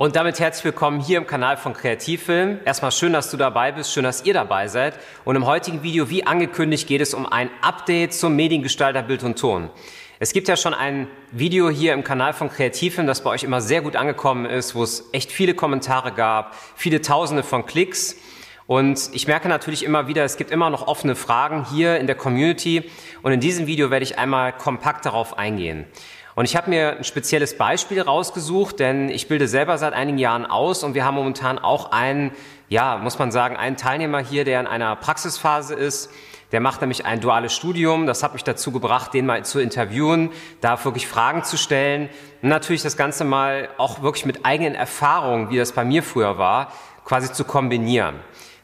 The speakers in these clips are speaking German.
Und damit herzlich willkommen hier im Kanal von Kreativfilm. Erstmal schön, dass du dabei bist, schön, dass ihr dabei seid. Und im heutigen Video, wie angekündigt, geht es um ein Update zum Mediengestalter Bild und Ton. Es gibt ja schon ein Video hier im Kanal von Kreativfilm, das bei euch immer sehr gut angekommen ist, wo es echt viele Kommentare gab, viele Tausende von Klicks. Und ich merke natürlich immer wieder, es gibt immer noch offene Fragen hier in der Community. Und in diesem Video werde ich einmal kompakt darauf eingehen. Und ich habe mir ein spezielles Beispiel rausgesucht, denn ich bilde selber seit einigen Jahren aus und wir haben momentan auch einen, ja, muss man sagen, einen Teilnehmer hier, der in einer Praxisphase ist. Der macht nämlich ein duales Studium. Das hat mich dazu gebracht, den mal zu interviewen, da wirklich Fragen zu stellen. Und natürlich das Ganze mal auch wirklich mit eigenen Erfahrungen, wie das bei mir früher war, quasi zu kombinieren.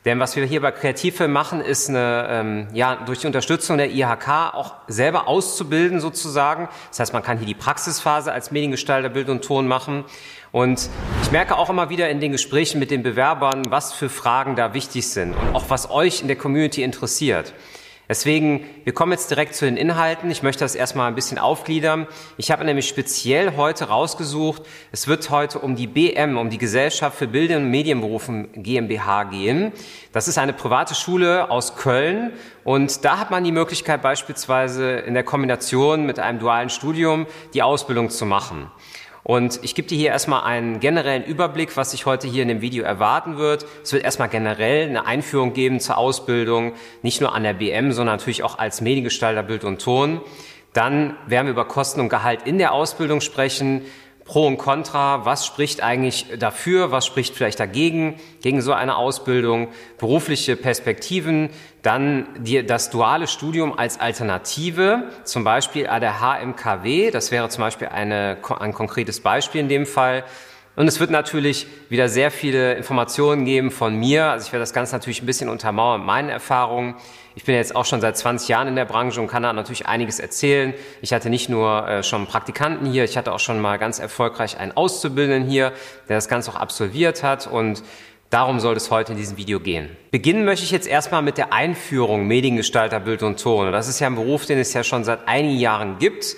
Denn was wir hier bei Kreativfilm machen, ist eine, ähm, ja, durch die Unterstützung der IHK auch selber auszubilden sozusagen. Das heißt, man kann hier die Praxisphase als Mediengestalter Bild und Ton machen. Und ich merke auch immer wieder in den Gesprächen mit den Bewerbern, was für Fragen da wichtig sind und auch was euch in der Community interessiert. Deswegen, wir kommen jetzt direkt zu den Inhalten. Ich möchte das erstmal ein bisschen aufgliedern. Ich habe nämlich speziell heute rausgesucht, es wird heute um die BM, um die Gesellschaft für Bildung und Medienberufen GmbH gehen. Das ist eine private Schule aus Köln und da hat man die Möglichkeit beispielsweise in der Kombination mit einem dualen Studium die Ausbildung zu machen. Und ich gebe dir hier erstmal einen generellen Überblick, was sich heute hier in dem Video erwarten wird. Es wird erstmal generell eine Einführung geben zur Ausbildung, nicht nur an der BM, sondern natürlich auch als Mediengestalter Bild und Ton. Dann werden wir über Kosten und Gehalt in der Ausbildung sprechen. Pro und Contra, was spricht eigentlich dafür, was spricht vielleicht dagegen, gegen so eine Ausbildung, berufliche Perspektiven, dann die, das duale Studium als Alternative, zum Beispiel an der HMKW, das wäre zum Beispiel eine, ein konkretes Beispiel in dem Fall, und es wird natürlich wieder sehr viele Informationen geben von mir. Also ich werde das Ganze natürlich ein bisschen untermauern mit meinen Erfahrungen. Ich bin jetzt auch schon seit 20 Jahren in der Branche und kann da natürlich einiges erzählen. Ich hatte nicht nur äh, schon Praktikanten hier, ich hatte auch schon mal ganz erfolgreich einen Auszubildenden hier, der das Ganze auch absolviert hat und Darum soll es heute in diesem Video gehen. Beginnen möchte ich jetzt erstmal mit der Einführung Mediengestalter Bild und Ton. das ist ja ein Beruf, den es ja schon seit einigen Jahren gibt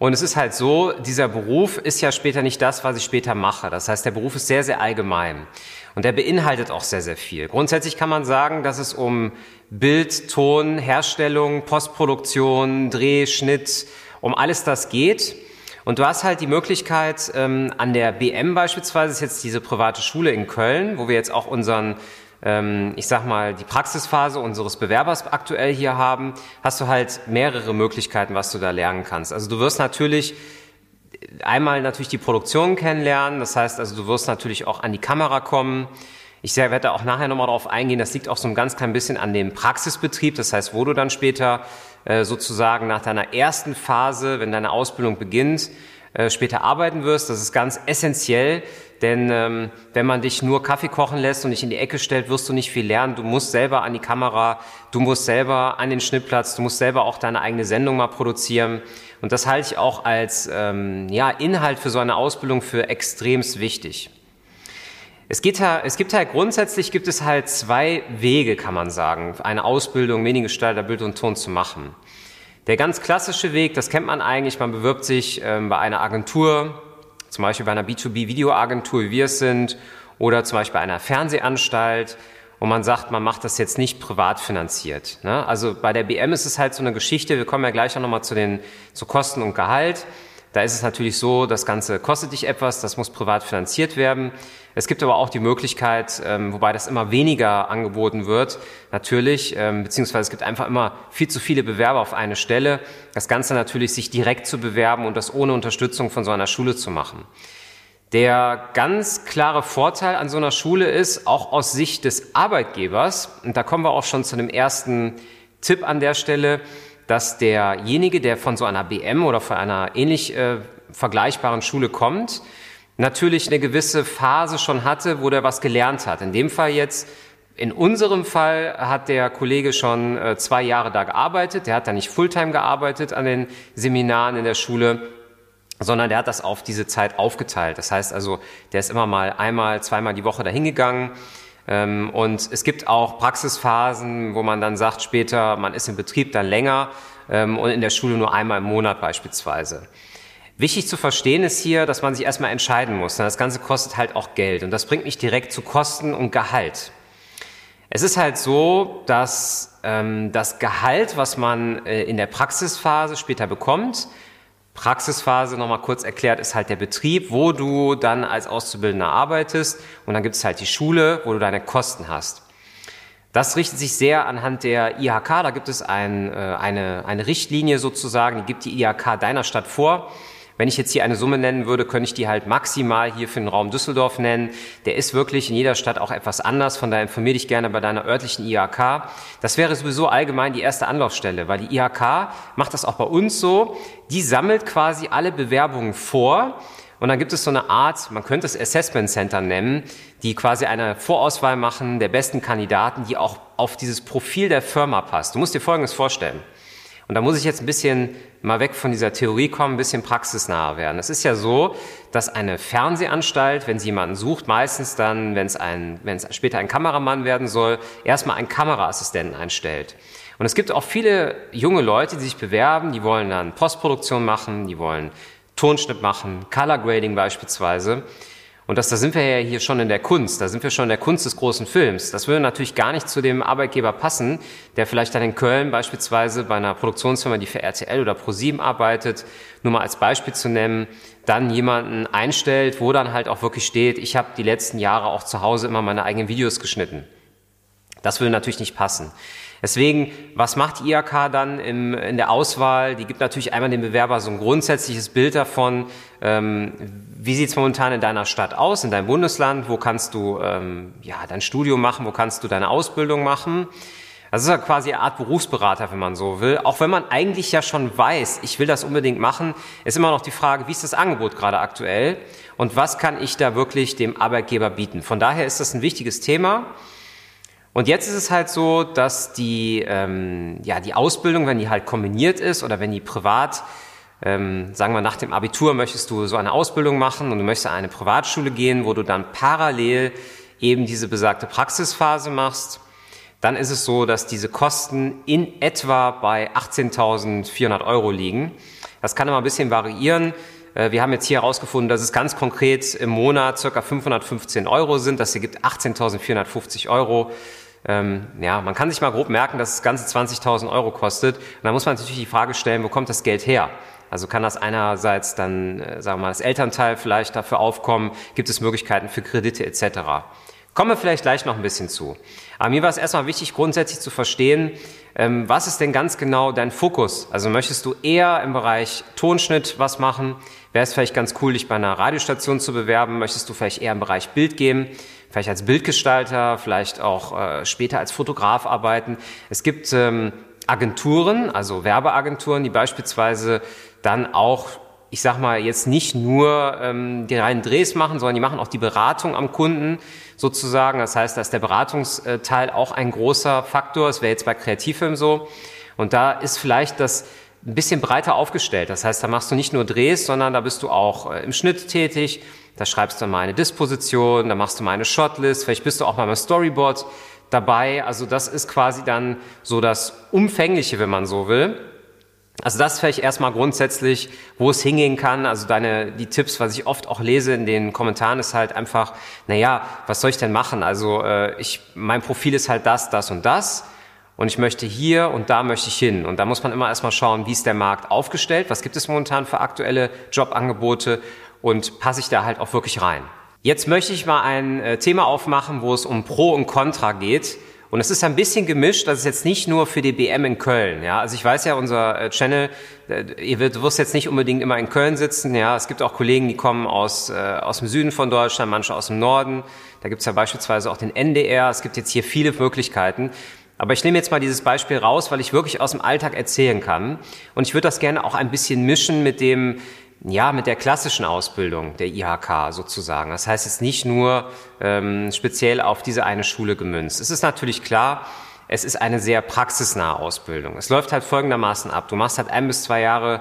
und es ist halt so, dieser Beruf ist ja später nicht das, was ich später mache. Das heißt, der Beruf ist sehr, sehr allgemein. Und der beinhaltet auch sehr, sehr viel. Grundsätzlich kann man sagen, dass es um Bild, Ton, Herstellung, Postproduktion, Dreh, Schnitt, um alles das geht. Und du hast halt die Möglichkeit, ähm, an der BM beispielsweise, ist jetzt diese private Schule in Köln, wo wir jetzt auch unseren ich sag mal, die Praxisphase unseres Bewerbers aktuell hier haben, hast du halt mehrere Möglichkeiten, was du da lernen kannst. Also du wirst natürlich einmal natürlich die Produktion kennenlernen, das heißt also, du wirst natürlich auch an die Kamera kommen. Ich werde da auch nachher nochmal darauf eingehen, das liegt auch so ein ganz klein bisschen an dem Praxisbetrieb, das heißt, wo du dann später äh, sozusagen nach deiner ersten Phase, wenn deine Ausbildung beginnt, äh, später arbeiten wirst. Das ist ganz essentiell, denn ähm, wenn man dich nur Kaffee kochen lässt und dich in die Ecke stellt, wirst du nicht viel lernen. Du musst selber an die Kamera, du musst selber an den Schnittplatz, du musst selber auch deine eigene Sendung mal produzieren. Und das halte ich auch als ähm, ja, Inhalt für so eine Ausbildung für extremst wichtig. Es, geht es gibt halt grundsätzlich gibt es halt zwei Wege, kann man sagen, eine Ausbildung Mediengestalter Bild und Ton zu machen. Der ganz klassische Weg, das kennt man eigentlich, man bewirbt sich ähm, bei einer Agentur, zum Beispiel bei einer B2B-Videoagentur, wie wir es sind, oder zum Beispiel bei einer Fernsehanstalt, und man sagt, man macht das jetzt nicht privat finanziert. Ne? Also bei der BM ist es halt so eine Geschichte, wir kommen ja gleich auch nochmal zu den zu Kosten und Gehalt. Da ist es natürlich so, das Ganze kostet dich etwas, das muss privat finanziert werden. Es gibt aber auch die Möglichkeit, ähm, wobei das immer weniger angeboten wird, natürlich, ähm, beziehungsweise es gibt einfach immer viel zu viele Bewerber auf eine Stelle, das Ganze natürlich sich direkt zu bewerben und das ohne Unterstützung von so einer Schule zu machen. Der ganz klare Vorteil an so einer Schule ist, auch aus Sicht des Arbeitgebers, und da kommen wir auch schon zu einem ersten Tipp an der Stelle, dass derjenige, der von so einer BM oder von einer ähnlich äh, vergleichbaren Schule kommt, natürlich eine gewisse Phase schon hatte, wo der was gelernt hat. In dem Fall jetzt, in unserem Fall hat der Kollege schon äh, zwei Jahre da gearbeitet. Der hat da nicht Fulltime gearbeitet an den Seminaren in der Schule, sondern der hat das auf diese Zeit aufgeteilt. Das heißt also, der ist immer mal einmal, zweimal die Woche dahin gegangen. Ähm, und es gibt auch Praxisphasen, wo man dann sagt später, man ist im Betrieb dann länger ähm, und in der Schule nur einmal im Monat beispielsweise. Wichtig zu verstehen ist hier, dass man sich erstmal entscheiden muss. Das Ganze kostet halt auch Geld und das bringt mich direkt zu Kosten und Gehalt. Es ist halt so, dass ähm, das Gehalt, was man äh, in der Praxisphase später bekommt, Praxisphase, nochmal kurz erklärt, ist halt der Betrieb, wo du dann als Auszubildender arbeitest. Und dann gibt es halt die Schule, wo du deine Kosten hast. Das richtet sich sehr anhand der IHK, da gibt es ein, äh, eine, eine Richtlinie sozusagen, die gibt die IHK deiner Stadt vor wenn ich jetzt hier eine Summe nennen würde, könnte ich die halt maximal hier für den Raum Düsseldorf nennen. Der ist wirklich in jeder Stadt auch etwas anders. Von daher informiere dich gerne bei deiner örtlichen IHK. Das wäre sowieso allgemein die erste Anlaufstelle, weil die IHK macht das auch bei uns so. Die sammelt quasi alle Bewerbungen vor. Und dann gibt es so eine Art, man könnte es Assessment Center nennen, die quasi eine Vorauswahl machen der besten Kandidaten, die auch auf dieses Profil der Firma passt. Du musst dir Folgendes vorstellen. Und da muss ich jetzt ein bisschen mal weg von dieser Theorie kommen, ein bisschen praxisnaher werden. Es ist ja so, dass eine Fernsehanstalt, wenn sie jemanden sucht, meistens dann, wenn es, ein, wenn es später ein Kameramann werden soll, erstmal einen Kameraassistenten einstellt. Und es gibt auch viele junge Leute, die sich bewerben, die wollen dann Postproduktion machen, die wollen Tonschnitt machen, Color Grading beispielsweise. Und das, da sind wir ja hier schon in der Kunst, da sind wir schon in der Kunst des großen Films. Das würde natürlich gar nicht zu dem Arbeitgeber passen, der vielleicht dann in Köln beispielsweise bei einer Produktionsfirma, die für RTL oder ProSieben arbeitet, nur mal als Beispiel zu nennen, dann jemanden einstellt, wo dann halt auch wirklich steht, ich habe die letzten Jahre auch zu Hause immer meine eigenen Videos geschnitten. Das würde natürlich nicht passen. Deswegen, was macht die IHK dann im, in der Auswahl? Die gibt natürlich einmal dem Bewerber so ein grundsätzliches Bild davon, ähm, wie sieht's momentan in deiner Stadt aus, in deinem Bundesland, wo kannst du ähm, ja, dein Studium machen, wo kannst du deine Ausbildung machen. Das ist ja quasi eine Art Berufsberater, wenn man so will. Auch wenn man eigentlich ja schon weiß, ich will das unbedingt machen, ist immer noch die Frage, wie ist das Angebot gerade aktuell und was kann ich da wirklich dem Arbeitgeber bieten. Von daher ist das ein wichtiges Thema. Und jetzt ist es halt so, dass die, ähm, ja, die Ausbildung, wenn die halt kombiniert ist oder wenn die privat, ähm, sagen wir nach dem Abitur möchtest du so eine Ausbildung machen und du möchtest an eine Privatschule gehen, wo du dann parallel eben diese besagte Praxisphase machst, dann ist es so, dass diese Kosten in etwa bei 18.400 Euro liegen. Das kann immer ein bisschen variieren. Äh, wir haben jetzt hier herausgefunden, dass es ganz konkret im Monat circa 515 Euro sind. Das ergibt 18.450 Euro. Ähm, ja, man kann sich mal grob merken, dass das Ganze 20.000 Euro kostet. Und da muss man natürlich die Frage stellen, wo kommt das Geld her? Also kann das einerseits dann, äh, sagen wir mal, das Elternteil vielleicht dafür aufkommen? Gibt es Möglichkeiten für Kredite etc.? Kommen wir vielleicht gleich noch ein bisschen zu. Aber mir war es erstmal wichtig, grundsätzlich zu verstehen, was ist denn ganz genau dein Fokus? Also möchtest du eher im Bereich Tonschnitt was machen? Wäre es vielleicht ganz cool, dich bei einer Radiostation zu bewerben? Möchtest du vielleicht eher im Bereich Bild gehen? Vielleicht als Bildgestalter, vielleicht auch äh, später als Fotograf arbeiten. Es gibt ähm, Agenturen, also Werbeagenturen, die beispielsweise dann auch ich sag mal, jetzt nicht nur ähm, die reinen Drehs machen, sondern die machen auch die Beratung am Kunden sozusagen. Das heißt, da ist der Beratungsteil auch ein großer Faktor. Es wäre jetzt bei Kreativfilm so. Und da ist vielleicht das ein bisschen breiter aufgestellt. Das heißt, da machst du nicht nur Drehs, sondern da bist du auch äh, im Schnitt tätig. Da schreibst du mal eine Disposition, da machst du mal eine Shotlist, vielleicht bist du auch mal beim Storyboard dabei. Also das ist quasi dann so das Umfängliche, wenn man so will. Also das vielleicht erstmal grundsätzlich, wo es hingehen kann. Also deine, die Tipps, was ich oft auch lese in den Kommentaren, ist halt einfach, naja, was soll ich denn machen? Also äh, ich, mein Profil ist halt das, das und das. Und ich möchte hier und da möchte ich hin. Und da muss man immer erstmal schauen, wie ist der Markt aufgestellt, was gibt es momentan für aktuelle Jobangebote und passe ich da halt auch wirklich rein. Jetzt möchte ich mal ein äh, Thema aufmachen, wo es um Pro und Contra geht und es ist ein bisschen gemischt, das ist jetzt nicht nur für die BM in Köln. Ja, also ich weiß ja, unser äh, Channel, äh, ihr wirst jetzt nicht unbedingt immer in Köln sitzen. Ja, es gibt auch Kollegen, die kommen aus, äh, aus dem Süden von Deutschland, manche aus dem Norden. Da gibt's ja beispielsweise auch den NDR. Es gibt jetzt hier viele Möglichkeiten. Aber ich nehme jetzt mal dieses Beispiel raus, weil ich wirklich aus dem Alltag erzählen kann. Und ich würde das gerne auch ein bisschen mischen mit dem, ja, mit der klassischen Ausbildung der IHK sozusagen. Das heißt jetzt nicht nur ähm, speziell auf diese eine Schule gemünzt. Es ist natürlich klar, es ist eine sehr praxisnahe Ausbildung. Es läuft halt folgendermaßen ab. Du machst halt ein bis zwei Jahre,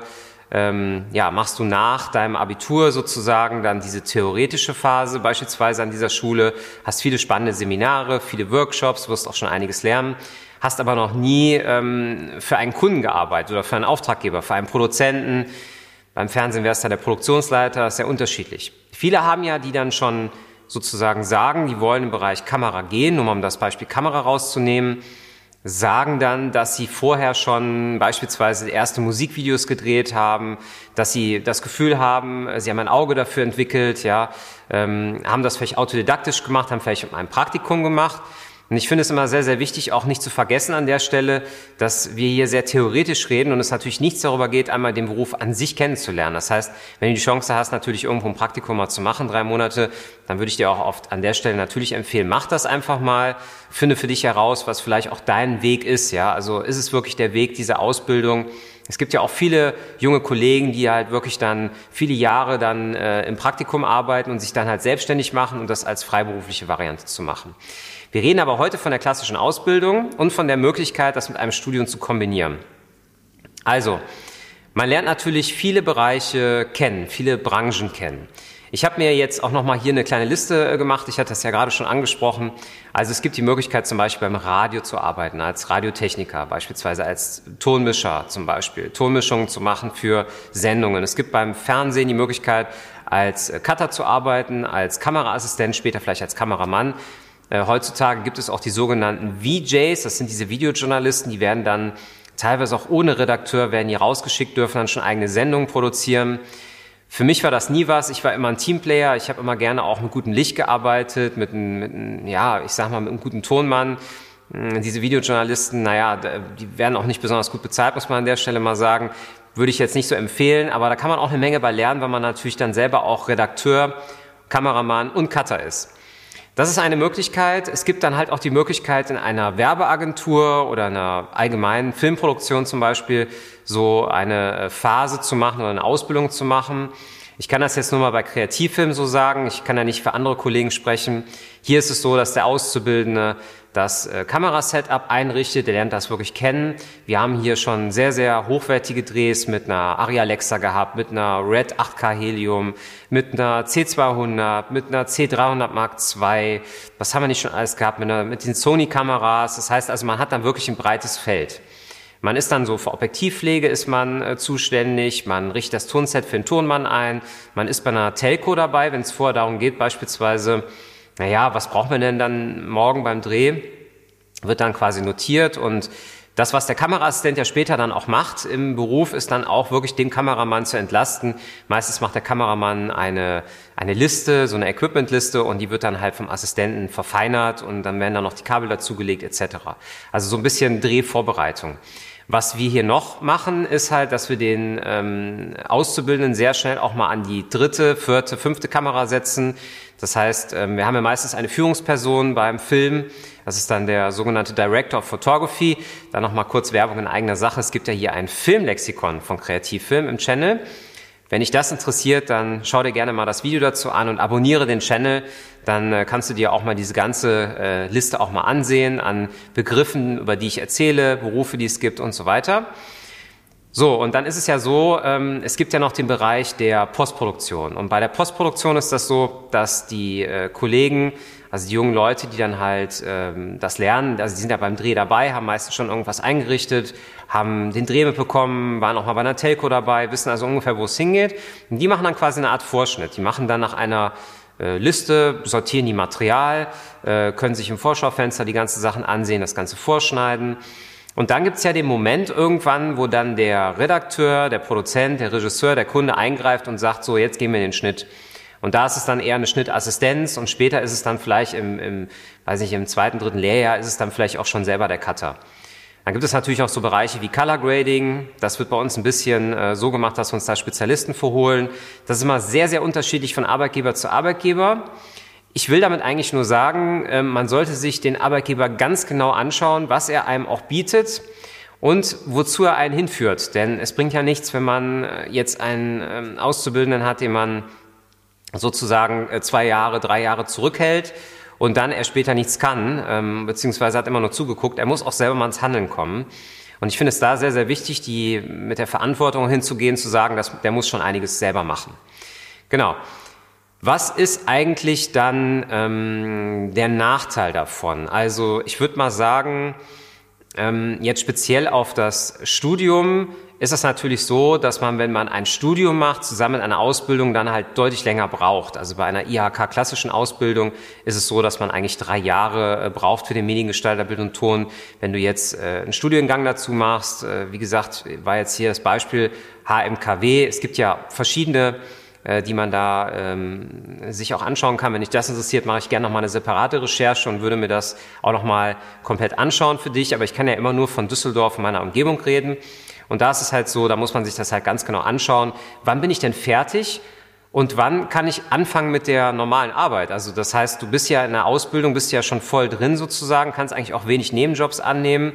ähm, ja, machst du nach deinem Abitur sozusagen dann diese theoretische Phase beispielsweise an dieser Schule, hast viele spannende Seminare, viele Workshops, wirst auch schon einiges lernen hast aber noch nie ähm, für einen Kunden gearbeitet oder für einen Auftraggeber, für einen Produzenten, beim Fernsehen wäre es dann der Produktionsleiter, ist sehr unterschiedlich. Viele haben ja, die dann schon sozusagen sagen, die wollen im Bereich Kamera gehen, nur um das Beispiel Kamera rauszunehmen, sagen dann, dass sie vorher schon beispielsweise erste Musikvideos gedreht haben, dass sie das Gefühl haben, sie haben ein Auge dafür entwickelt, ja, ähm, haben das vielleicht autodidaktisch gemacht, haben vielleicht ein Praktikum gemacht und ich finde es immer sehr, sehr wichtig, auch nicht zu vergessen an der Stelle, dass wir hier sehr theoretisch reden und es natürlich nichts darüber geht, einmal den Beruf an sich kennenzulernen. Das heißt, wenn du die Chance hast, natürlich irgendwo ein Praktikum mal zu machen, drei Monate, dann würde ich dir auch oft an der Stelle natürlich empfehlen, mach das einfach mal, finde für dich heraus, was vielleicht auch dein Weg ist, ja. Also ist es wirklich der Weg dieser Ausbildung? Es gibt ja auch viele junge Kollegen, die halt wirklich dann viele Jahre dann äh, im Praktikum arbeiten und sich dann halt selbstständig machen und das als freiberufliche Variante zu machen. Wir reden aber heute von der klassischen Ausbildung und von der Möglichkeit, das mit einem Studium zu kombinieren. Also, man lernt natürlich viele Bereiche kennen, viele Branchen kennen. Ich habe mir jetzt auch nochmal hier eine kleine Liste äh, gemacht. Ich hatte das ja gerade schon angesprochen. Also es gibt die Möglichkeit zum Beispiel beim Radio zu arbeiten, als Radiotechniker, beispielsweise als Tonmischer zum Beispiel, Tonmischungen zu machen für Sendungen. Es gibt beim Fernsehen die Möglichkeit, als Cutter zu arbeiten, als Kameraassistent, später vielleicht als Kameramann. Äh, heutzutage gibt es auch die sogenannten VJs, das sind diese Videojournalisten, die werden dann teilweise auch ohne Redakteur, werden hier rausgeschickt, dürfen dann schon eigene Sendungen produzieren. Für mich war das nie was. Ich war immer ein Teamplayer. Ich habe immer gerne auch mit gutem Licht gearbeitet, mit einem, mit einem, ja, ich sag mal, mit einem guten Tonmann. Hm, diese Videojournalisten, naja, die werden auch nicht besonders gut bezahlt, muss man an der Stelle mal sagen. Würde ich jetzt nicht so empfehlen, aber da kann man auch eine Menge bei lernen, weil man natürlich dann selber auch Redakteur, Kameramann und Cutter ist. Das ist eine Möglichkeit. Es gibt dann halt auch die Möglichkeit, in einer Werbeagentur oder einer allgemeinen Filmproduktion zum Beispiel so eine äh, Phase zu machen oder eine Ausbildung zu machen. Ich kann das jetzt nur mal bei Kreativfilmen so sagen. Ich kann ja nicht für andere Kollegen sprechen. Hier ist es so, dass der Auszubildende das äh, Kamerasetup einrichtet, der lernt das wirklich kennen. Wir haben hier schon sehr, sehr hochwertige Drehs mit einer Arri Alexa gehabt, mit einer Red 8K Helium, mit einer C200, mit einer C300 Mark II. Was haben wir nicht schon alles gehabt? Mit, einer, mit den Sony-Kameras. Das heißt also, man hat dann wirklich ein breites Feld. Man ist dann so für Objektivpflege ist man äh, zuständig, man richtet das Tonset für den Tonmann ein, man ist bei einer Telco dabei, wenn es vorher darum geht, beispielsweise naja, was braucht man denn dann morgen beim Dreh? Wird dann quasi notiert und das, was der Kameraassistent ja später dann auch macht im Beruf, ist dann auch wirklich den Kameramann zu entlasten. Meistens macht der Kameramann eine, eine Liste, so eine Equipmentliste und die wird dann halt vom Assistenten verfeinert und dann werden dann noch die Kabel dazugelegt etc. Also so ein bisschen Drehvorbereitung. Was wir hier noch machen, ist halt, dass wir den ähm, Auszubildenden sehr schnell auch mal an die dritte, vierte, fünfte Kamera setzen. Das heißt, ähm, wir haben ja meistens eine Führungsperson beim Film. Das ist dann der sogenannte Director of Photography. Dann noch mal kurz Werbung in eigener Sache. Es gibt ja hier ein Filmlexikon von Kreativfilm im Channel. Wenn dich das interessiert, dann schau dir gerne mal das Video dazu an und abonniere den Channel. Dann äh, kannst du dir auch mal diese ganze äh, Liste auch mal ansehen an Begriffen, über die ich erzähle, Berufe, die es gibt und so weiter. So, und dann ist es ja so, ähm, es gibt ja noch den Bereich der Postproduktion. Und bei der Postproduktion ist das so, dass die äh, Kollegen, also die jungen Leute, die dann halt ähm, das lernen, also die sind ja beim Dreh dabei, haben meistens schon irgendwas eingerichtet, haben den Dreh mitbekommen, waren auch mal bei einer Telco dabei, wissen also ungefähr, wo es hingeht. Und die machen dann quasi eine Art Vorschnitt. Die machen dann nach einer äh, Liste, sortieren die Material, äh, können sich im Vorschaufenster die ganzen Sachen ansehen, das Ganze vorschneiden und dann gibt's ja den Moment irgendwann, wo dann der Redakteur, der Produzent, der Regisseur, der Kunde eingreift und sagt, so, jetzt gehen wir in den Schnitt. Und da ist es dann eher eine Schnittassistenz und später ist es dann vielleicht im, im, weiß nicht, im zweiten, dritten Lehrjahr ist es dann vielleicht auch schon selber der Cutter. Dann gibt es natürlich auch so Bereiche wie Color Grading. Das wird bei uns ein bisschen äh, so gemacht, dass wir uns da Spezialisten vorholen. Das ist immer sehr, sehr unterschiedlich von Arbeitgeber zu Arbeitgeber. Ich will damit eigentlich nur sagen, ähm, man sollte sich den Arbeitgeber ganz genau anschauen, was er einem auch bietet und wozu er einen hinführt. Denn es bringt ja nichts, wenn man äh, jetzt einen ähm, Auszubildenden hat, den man sozusagen äh, zwei Jahre, drei Jahre zurückhält und dann er später nichts kann, ähm, beziehungsweise hat immer nur zugeguckt. Er muss auch selber mal ins Handeln kommen. Und ich finde es da sehr, sehr wichtig, die mit der Verantwortung hinzugehen, zu sagen, dass der muss schon einiges selber machen. Genau. Was ist eigentlich dann ähm, der Nachteil davon? Also ich würde mal sagen, ähm, jetzt speziell auf das Studium ist es natürlich so, dass man, wenn man ein Studium macht, zusammen mit einer Ausbildung dann halt deutlich länger braucht. Also bei einer IHK-klassischen Ausbildung ist es so, dass man eigentlich drei Jahre äh, braucht für den Mediengestalter Bild und Ton. Wenn du jetzt äh, einen Studiengang dazu machst, äh, wie gesagt, war jetzt hier das Beispiel HMKW. Es gibt ja verschiedene äh, die man da ähm, sich auch anschauen kann. Wenn dich das interessiert, mache ich gerne nochmal eine separate Recherche und würde mir das auch nochmal komplett anschauen für dich. Aber ich kann ja immer nur von Düsseldorf und meiner Umgebung reden. Und da ist es halt so, da muss man sich das halt ganz genau anschauen. Wann bin ich denn fertig? Und wann kann ich anfangen mit der normalen Arbeit? Also das heißt, du bist ja in der Ausbildung, bist ja schon voll drin sozusagen, kannst eigentlich auch wenig Nebenjobs annehmen.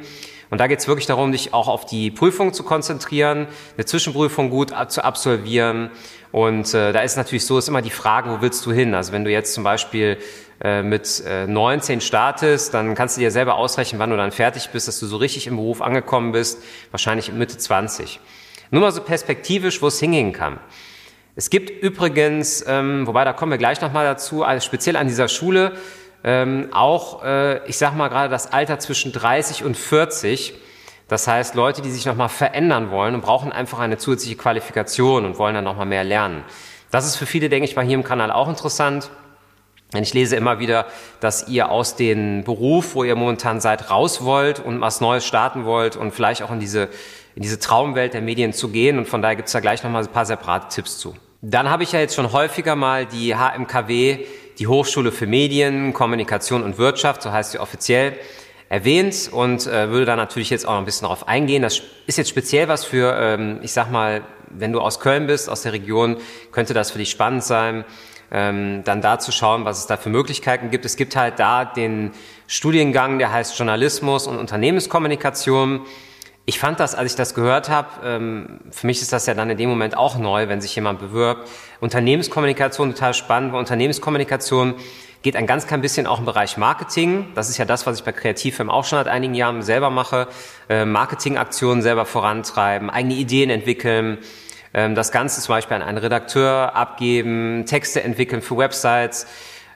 Und da geht es wirklich darum, dich auch auf die Prüfung zu konzentrieren, eine Zwischenprüfung gut zu absolvieren. Und äh, da ist natürlich so, ist immer die Frage, wo willst du hin? Also wenn du jetzt zum Beispiel äh, mit äh, 19 startest, dann kannst du dir selber ausrechnen, wann du dann fertig bist, dass du so richtig im Beruf angekommen bist, wahrscheinlich Mitte 20. Nur mal so perspektivisch, wo es hingehen kann. Es gibt übrigens, ähm, wobei da kommen wir gleich nochmal dazu, also speziell an dieser Schule, ähm, auch, äh, ich sag mal gerade das Alter zwischen 30 und 40. Das heißt, Leute, die sich nochmal verändern wollen und brauchen einfach eine zusätzliche Qualifikation und wollen dann nochmal mehr lernen. Das ist für viele, denke ich mal, hier im Kanal auch interessant. Denn ich lese immer wieder, dass ihr aus dem Beruf, wo ihr momentan seid, raus wollt und was Neues starten wollt und vielleicht auch in diese, in diese Traumwelt der Medien zu gehen. Und von daher gibt es da gleich nochmal ein paar separate Tipps zu. Dann habe ich ja jetzt schon häufiger mal die HMKW die Hochschule für Medien, Kommunikation und Wirtschaft, so heißt sie offiziell, erwähnt und äh, würde da natürlich jetzt auch noch ein bisschen darauf eingehen. Das ist jetzt speziell was für, ähm, ich sag mal, wenn du aus Köln bist, aus der Region, könnte das für dich spannend sein, ähm, dann da zu schauen, was es da für Möglichkeiten gibt. Es gibt halt da den Studiengang, der heißt Journalismus und Unternehmenskommunikation. Ich fand das, als ich das gehört habe, ähm, für mich ist das ja dann in dem Moment auch neu, wenn sich jemand bewirbt. Unternehmenskommunikation total spannend, weil Unternehmenskommunikation geht ein ganz klein bisschen auch im Bereich Marketing. Das ist ja das, was ich bei Kreativfilm auch schon seit einigen Jahren selber mache. Äh, Marketingaktionen selber vorantreiben, eigene Ideen entwickeln, ähm, das Ganze zum Beispiel an einen Redakteur abgeben, Texte entwickeln für Websites,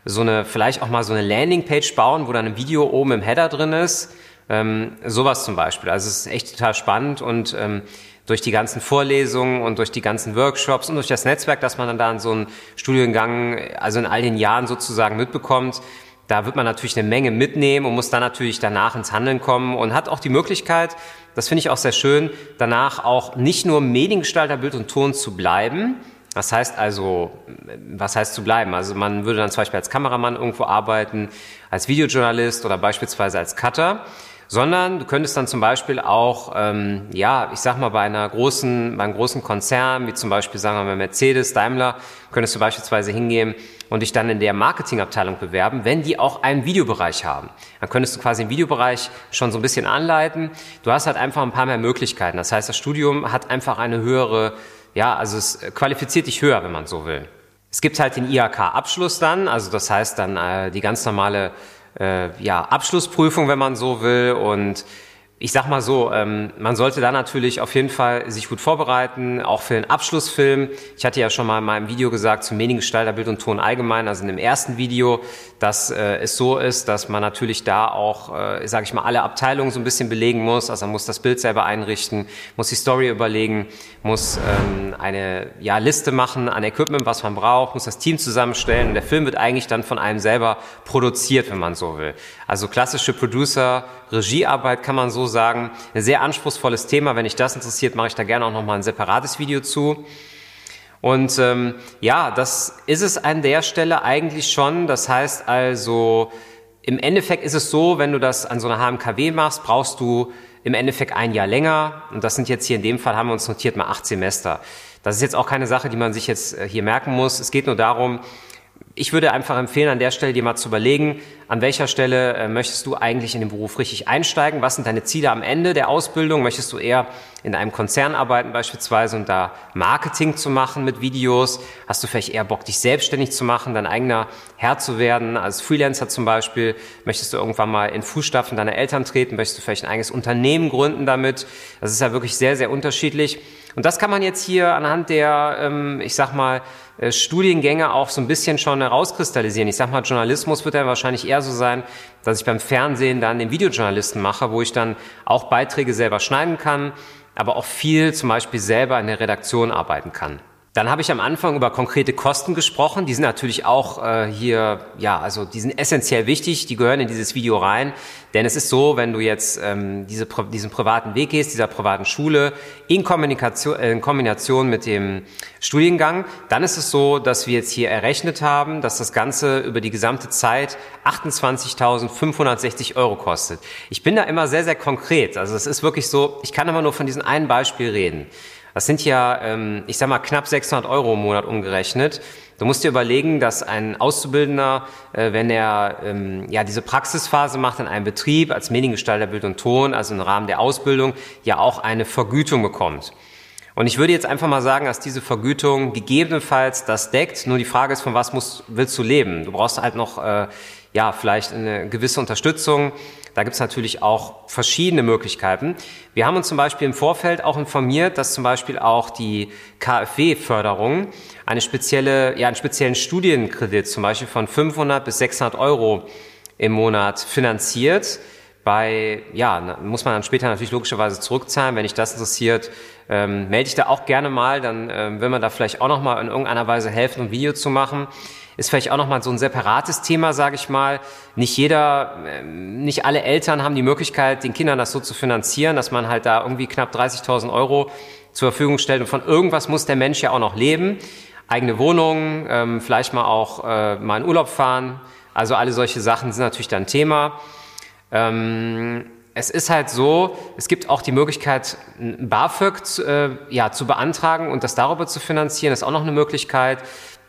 so eine, vielleicht auch mal so eine Landingpage bauen, wo dann ein Video oben im Header drin ist ähm, sowas zum Beispiel. Also es ist echt total spannend und ähm, durch die ganzen Vorlesungen und durch die ganzen Workshops und durch das Netzwerk, das man dann da in so einem Studiengang, also in all den Jahren sozusagen mitbekommt, da wird man natürlich eine Menge mitnehmen und muss dann natürlich danach ins Handeln kommen und hat auch die Möglichkeit, das finde ich auch sehr schön, danach auch nicht nur Mediengestalter Bild und Ton zu bleiben, das heißt also, was heißt zu bleiben? Also man würde dann zum Beispiel als Kameramann irgendwo arbeiten, als Videojournalist oder beispielsweise als Cutter sondern du könntest dann zum Beispiel auch, ähm, ja, ich sag mal, bei einer großen, bei einem großen Konzern, wie zum Beispiel, sagen wir mal, Mercedes, Daimler, könntest du beispielsweise hingehen und dich dann in der Marketingabteilung bewerben, wenn die auch einen Videobereich haben. Dann könntest du quasi im Videobereich schon so ein bisschen anleiten. Du hast halt einfach ein paar mehr Möglichkeiten. Das heißt, das Studium hat einfach eine höhere, ja, also es qualifiziert dich höher, wenn man so will. Es gibt halt den IHK-Abschluss dann, also das heißt dann äh, die ganz normale äh, ja, Abschlussprüfung, wenn man so will. Und ich sag mal so, ähm, man sollte da natürlich auf jeden Fall sich gut vorbereiten, auch für den Abschlussfilm. Ich hatte ja schon mal in meinem Video gesagt zum Mediengestalter Bild und Ton allgemein, also in dem ersten Video, dass äh, es so ist, dass man natürlich da auch, äh, sage ich mal, alle Abteilungen so ein bisschen belegen muss. Also man muss das Bild selber einrichten, muss die Story überlegen, muss ähm, eine ja, Liste machen an Equipment, was man braucht, muss das Team zusammenstellen. Und der Film wird eigentlich dann von einem selber produziert, wenn man so will. Also klassische Producer-Regiearbeit kann man so sagen. Ein sehr anspruchsvolles Thema. Wenn dich das interessiert, mache ich da gerne auch nochmal ein separates Video zu. Und ähm, ja, das ist es an der Stelle eigentlich schon. Das heißt also, im Endeffekt ist es so, wenn du das an so einer HMKW machst, brauchst du im Endeffekt ein Jahr länger. Und das sind jetzt hier in dem Fall, haben wir uns notiert, mal acht Semester. Das ist jetzt auch keine Sache, die man sich jetzt äh, hier merken muss. Es geht nur darum, ich würde einfach empfehlen, an der Stelle dir mal zu überlegen, an welcher Stelle äh, möchtest du eigentlich in den Beruf richtig einsteigen? Was sind deine Ziele am Ende der Ausbildung? Möchtest du eher in einem Konzern arbeiten beispielsweise und da Marketing zu machen mit Videos? Hast du vielleicht eher Bock, dich selbstständig zu machen, dein eigener Herr zu werden, als Freelancer zum Beispiel? Möchtest du irgendwann mal in Fußstapfen deiner Eltern treten? Möchtest du vielleicht ein eigenes Unternehmen gründen damit? Das ist ja wirklich sehr, sehr unterschiedlich. Und das kann man jetzt hier anhand der, ähm, ich sag mal, äh, Studiengänge auch so ein bisschen schon herauskristallisieren. Ich sag mal, Journalismus wird dann wahrscheinlich eher so sein, dass ich beim Fernsehen dann den Videojournalisten mache, wo ich dann auch Beiträge selber schneiden kann, aber auch viel zum Beispiel selber in der Redaktion arbeiten kann. Dann habe ich am Anfang über konkrete Kosten gesprochen. Die sind natürlich auch äh, hier, ja, also die sind essentiell wichtig. Die gehören in dieses Video rein. Denn es ist so, wenn du jetzt ähm, diese, diesen privaten Weg gehst, dieser privaten Schule, in, Kommunikation, äh, in Kombination mit dem Studiengang, dann ist es so, dass wir jetzt hier errechnet haben, dass das Ganze über die gesamte Zeit 28.560 Euro kostet. Ich bin da immer sehr, sehr konkret. Also es ist wirklich so, ich kann immer nur von diesem einen Beispiel reden. Das sind ja, ähm, ich sag mal, knapp 600 Euro im Monat umgerechnet. Du musst dir überlegen, dass ein Auszubildender, äh, wenn er ähm, ja diese Praxisphase macht in einem Betrieb als Mediengestalter Bild und Ton, also im Rahmen der Ausbildung, ja auch eine Vergütung bekommt. Und ich würde jetzt einfach mal sagen, dass diese Vergütung gegebenenfalls das deckt. Nur die Frage ist, von was musst, willst du leben? Du brauchst halt noch äh, ja vielleicht eine gewisse Unterstützung. Da gibt es natürlich auch verschiedene Möglichkeiten. Wir haben uns zum Beispiel im Vorfeld auch informiert, dass zum Beispiel auch die KfW-Förderung eine spezielle, ja, einen speziellen Studienkredit zum Beispiel von 500 bis 600 Euro im Monat finanziert. Bei, ja, muss man dann später natürlich logischerweise zurückzahlen. Wenn dich das interessiert, ähm, melde dich da auch gerne mal. Dann ähm, will man da vielleicht auch noch mal in irgendeiner Weise helfen, ein Video zu machen ist vielleicht auch nochmal so ein separates Thema, sage ich mal. Nicht jeder, ähm, nicht alle Eltern haben die Möglichkeit, den Kindern das so zu finanzieren, dass man halt da irgendwie knapp 30.000 Euro zur Verfügung stellt. Und von irgendwas muss der Mensch ja auch noch leben. Eigene Wohnung, ähm, vielleicht mal auch äh, mal in Urlaub fahren. Also alle solche Sachen sind natürlich dann Thema. Ähm, es ist halt so, es gibt auch die Möglichkeit, ein BAföG zu, äh, ja, zu beantragen und das darüber zu finanzieren. Ist auch noch eine Möglichkeit.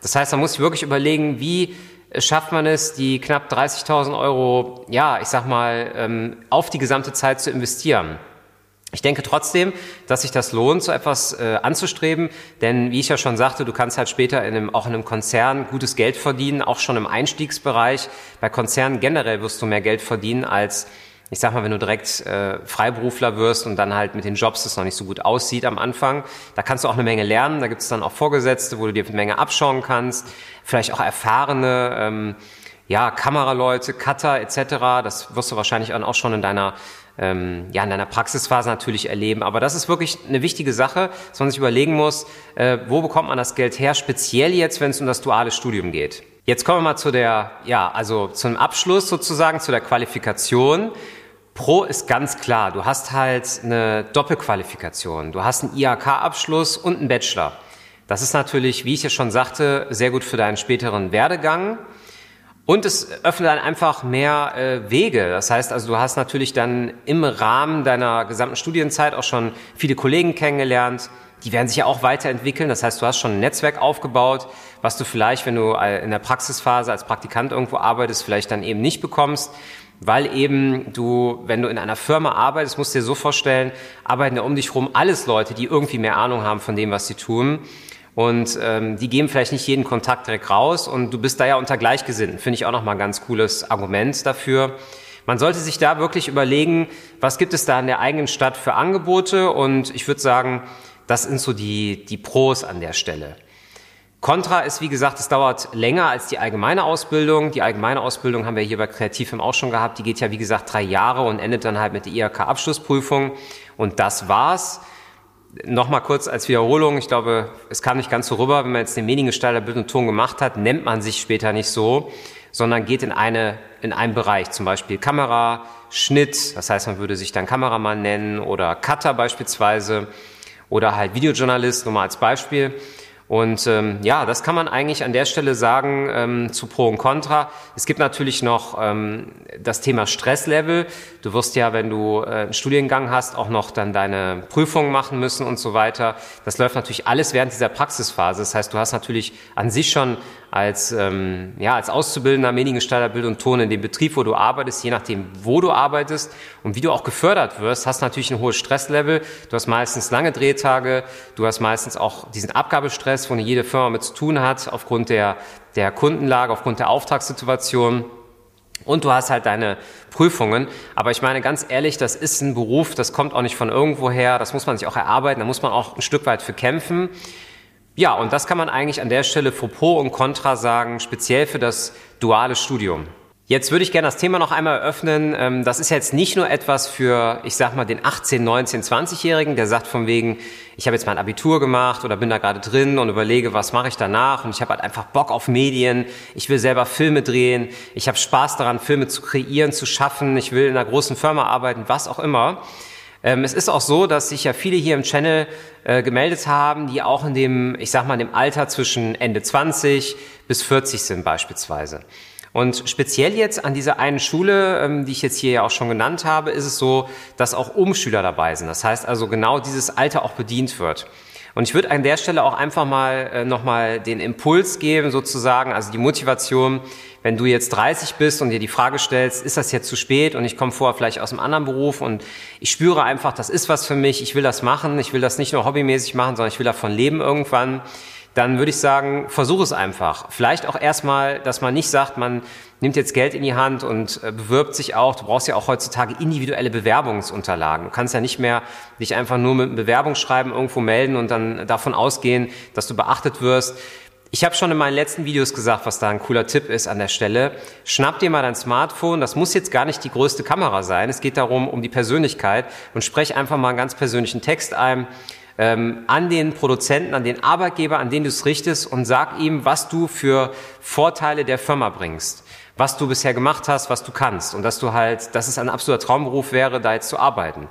Das heißt, man muss sich wirklich überlegen, wie schafft man es, die knapp 30.000 Euro, ja, ich sag mal, ähm, auf die gesamte Zeit zu investieren. Ich denke trotzdem, dass sich das lohnt, so etwas äh, anzustreben, denn wie ich ja schon sagte, du kannst halt später in einem, auch in einem Konzern gutes Geld verdienen, auch schon im Einstiegsbereich. Bei Konzernen generell wirst du mehr Geld verdienen als ich sag mal, wenn du direkt äh, Freiberufler wirst und dann halt mit den Jobs das noch nicht so gut aussieht am Anfang, da kannst du auch eine Menge lernen. Da gibt es dann auch Vorgesetzte, wo du dir eine Menge abschauen kannst. Vielleicht auch erfahrene ähm, ja, Kameraleute, Cutter etc. Das wirst du wahrscheinlich auch schon in deiner ähm, ja, in deiner Praxisphase natürlich erleben. Aber das ist wirklich eine wichtige Sache, dass man sich überlegen muss, äh, wo bekommt man das Geld her, speziell jetzt, wenn es um das duale Studium geht. Jetzt kommen wir mal zu der, ja, also zum Abschluss sozusagen, zu der Qualifikation. Pro ist ganz klar, du hast halt eine Doppelqualifikation. Du hast einen IHK-Abschluss und einen Bachelor. Das ist natürlich, wie ich ja schon sagte, sehr gut für deinen späteren Werdegang. Und es öffnet dann einfach mehr äh, Wege. Das heißt also, du hast natürlich dann im Rahmen deiner gesamten Studienzeit auch schon viele Kollegen kennengelernt. Die werden sich ja auch weiterentwickeln. Das heißt, du hast schon ein Netzwerk aufgebaut, was du vielleicht, wenn du äh, in der Praxisphase als Praktikant irgendwo arbeitest, vielleicht dann eben nicht bekommst weil eben du, wenn du in einer Firma arbeitest, musst du dir so vorstellen, arbeiten ja um dich rum alles Leute, die irgendwie mehr Ahnung haben von dem, was sie tun. Und ähm, die geben vielleicht nicht jeden Kontakt direkt raus und du bist da ja unter Gleichgesinnten. Finde ich auch nochmal ein ganz cooles Argument dafür. man sollte sich da wirklich überlegen, was gibt es da in der eigenen Stadt für Angebote und ich würde sagen, das sind so die, die Pros an der Stelle. Contra ist, wie gesagt, es dauert länger als die allgemeine Ausbildung. Die allgemeine Ausbildung haben wir hier bei Kreativfilm auch schon gehabt. Die geht ja, wie gesagt, drei Jahre und endet dann halt mit der IHK-Abschlussprüfung. Und das war's. Nochmal kurz als Wiederholung. Ich glaube, es kam nicht ganz so rüber. Wenn man jetzt den Mediengestalter Bild und Ton gemacht hat, nennt man sich später nicht so, sondern geht in eine, in einen Bereich. Zum Beispiel Kamera, Schnitt. Das heißt, man würde sich dann Kameramann nennen oder Cutter beispielsweise oder halt Videojournalist, nur mal als Beispiel. Und ähm, ja, das kann man eigentlich an der Stelle sagen ähm, zu Pro und Contra. Es gibt natürlich noch ähm, das Thema Stresslevel. Du wirst ja, wenn du äh, einen Studiengang hast, auch noch dann deine Prüfungen machen müssen und so weiter. Das läuft natürlich alles während dieser Praxisphase. Das heißt, du hast natürlich an sich schon als, ähm, ja, als Auszubildender Mediengestalter Bild und Ton in dem Betrieb, wo du arbeitest, je nachdem, wo du arbeitest und wie du auch gefördert wirst, hast natürlich ein hohes Stresslevel. Du hast meistens lange Drehtage, du hast meistens auch diesen Abgabestress, wo jede Firma mit zu tun hat, aufgrund der, der Kundenlage, aufgrund der Auftragssituation. Und du hast halt deine Prüfungen. Aber ich meine ganz ehrlich, das ist ein Beruf, das kommt auch nicht von irgendwo her. Das muss man sich auch erarbeiten. Da muss man auch ein Stück weit für kämpfen. Ja, und das kann man eigentlich an der Stelle für Pro und Contra sagen, speziell für das duale Studium. Jetzt würde ich gerne das Thema noch einmal eröffnen. Ähm, das ist jetzt nicht nur etwas für, ich sag mal, den 18, 19, 20-Jährigen, der sagt von wegen, ich habe jetzt mein Abitur gemacht oder bin da gerade drin und überlege, was mache ich danach und ich habe halt einfach Bock auf Medien, ich will selber Filme drehen, ich habe Spaß daran, Filme zu kreieren, zu schaffen, ich will in einer großen Firma arbeiten, was auch immer. Ähm, es ist auch so, dass sich ja viele hier im Channel äh, gemeldet haben, die auch in dem, ich sag mal, in dem Alter zwischen Ende 20 bis 40 sind beispielsweise. Und speziell jetzt an dieser einen Schule, ähm, die ich jetzt hier ja auch schon genannt habe, ist es so, dass auch Umschüler dabei sind. Das heißt also genau dieses Alter auch bedient wird. Und ich würde an der Stelle auch einfach mal äh, nochmal den Impuls geben, sozusagen, also die Motivation, wenn du jetzt 30 bist und dir die Frage stellst, ist das jetzt zu spät und ich komme vorher vielleicht aus einem anderen Beruf und ich spüre einfach, das ist was für mich, ich will das machen, ich will das nicht nur hobbymäßig machen, sondern ich will davon leben irgendwann, dann würde ich sagen, versuch es einfach. Vielleicht auch erstmal, dass man nicht sagt, man nimmt jetzt Geld in die Hand und äh, bewirbt sich auch. Du brauchst ja auch heutzutage individuelle Bewerbungsunterlagen. Du kannst ja nicht mehr dich einfach nur mit einem Bewerbungsschreiben irgendwo melden und dann davon ausgehen, dass du beachtet wirst. Ich habe schon in meinen letzten Videos gesagt, was da ein cooler Tipp ist an der Stelle. Schnapp dir mal dein Smartphone. Das muss jetzt gar nicht die größte Kamera sein. Es geht darum, um die Persönlichkeit und sprech einfach mal einen ganz persönlichen Text ein ähm, an den Produzenten, an den Arbeitgeber, an den du es richtest und sag ihm, was du für Vorteile der Firma bringst, was du bisher gemacht hast, was du kannst und dass du halt, dass es ein absoluter Traumberuf wäre, da jetzt zu arbeiten.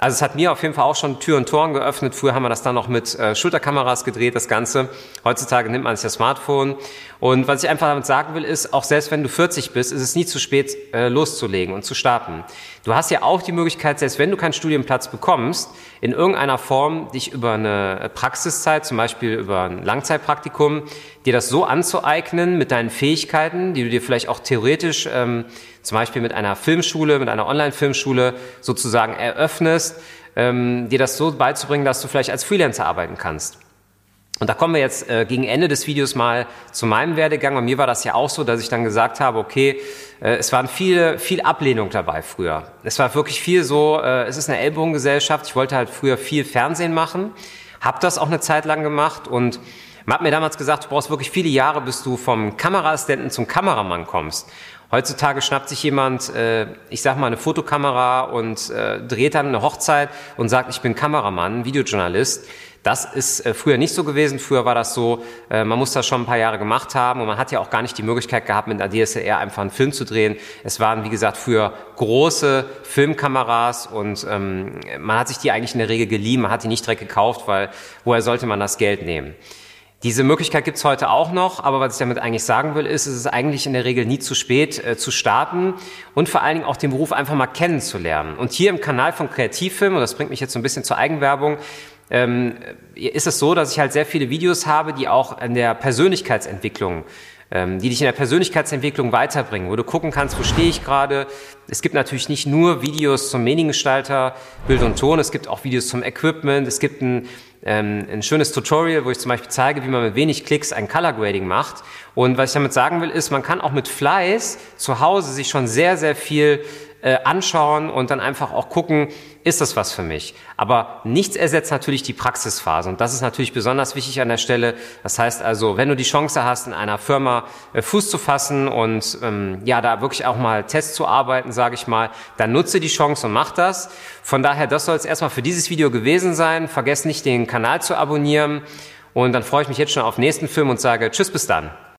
Also es hat mir auf jeden Fall auch schon Tür und Toren geöffnet. Früher haben wir das dann noch mit äh, Schulterkameras gedreht, das Ganze. Heutzutage nimmt man sich das Smartphone. Und was ich einfach damit sagen will, ist, auch selbst wenn du 40 bist, ist es nie zu spät, äh, loszulegen und zu starten. Du hast ja auch die Möglichkeit, selbst wenn du keinen Studienplatz bekommst, in irgendeiner Form dich über eine Praxiszeit, zum Beispiel über ein Langzeitpraktikum, dir das so anzueignen mit deinen Fähigkeiten, die du dir vielleicht auch theoretisch ähm, zum Beispiel mit einer Filmschule, mit einer Online-Filmschule sozusagen eröffnest, ähm, dir das so beizubringen, dass du vielleicht als Freelancer arbeiten kannst. Und da kommen wir jetzt äh, gegen Ende des Videos mal zu meinem Werdegang. Bei mir war das ja auch so, dass ich dann gesagt habe, okay, äh, es waren viele, viel Ablehnung dabei früher. Es war wirklich viel so, äh, es ist eine Ellbogengesellschaft. Ich wollte halt früher viel Fernsehen machen, habe das auch eine Zeit lang gemacht und man hat mir damals gesagt, du brauchst wirklich viele Jahre, bis du vom Kameraassistenten zum Kameramann kommst. Heutzutage schnappt sich jemand, äh, ich sag mal, eine Fotokamera und äh, dreht dann eine Hochzeit und sagt, ich bin Kameramann, Videojournalist. Das ist äh, früher nicht so gewesen. Früher war das so, äh, man muss das schon ein paar Jahre gemacht haben und man hat ja auch gar nicht die Möglichkeit gehabt, mit einer DSLR einfach einen Film zu drehen. Es waren, wie gesagt, früher große Filmkameras und ähm, man hat sich die eigentlich in der Regel geliehen, man hat die nicht direkt gekauft, weil woher sollte man das Geld nehmen? Diese Möglichkeit gibt's heute auch noch, aber was ich damit eigentlich sagen will, ist, es ist eigentlich in der Regel nie zu spät äh, zu starten und vor allen Dingen auch den Beruf einfach mal kennenzulernen. Und hier im Kanal von Kreativfilm, und das bringt mich jetzt so ein bisschen zur Eigenwerbung, ähm, ist es so, dass ich halt sehr viele Videos habe, die auch an der Persönlichkeitsentwicklung ähm, die dich in der Persönlichkeitsentwicklung weiterbringen, wo du gucken kannst, wo stehe ich gerade. Es gibt natürlich nicht nur Videos zum Mediengestalter, Bild und Ton, es gibt auch Videos zum Equipment, es gibt ein ähm, ein schönes Tutorial, wo ich zum Beispiel zeige, wie man mit wenig Klicks ein Color Grading macht. Und was ich damit sagen will, ist, man kann auch mit Fleiß zu Hause sich schon sehr, sehr viel äh, anschauen und dann einfach auch gucken, ist das was für mich? Aber nichts ersetzt natürlich die Praxisphase und das ist natürlich besonders wichtig an der Stelle. Das heißt also, wenn du die Chance hast, in einer Firma äh, Fuß zu fassen und ähm, ja, da wirklich auch mal Tests zu arbeiten, sage ich mal, dann nutze die Chance und mach das. Von daher, das soll es erstmal für dieses Video gewesen sein. Vergesst nicht, den Kanal zu abonnieren und dann freue ich mich jetzt schon auf den nächsten Film und sage Tschüss, bis dann.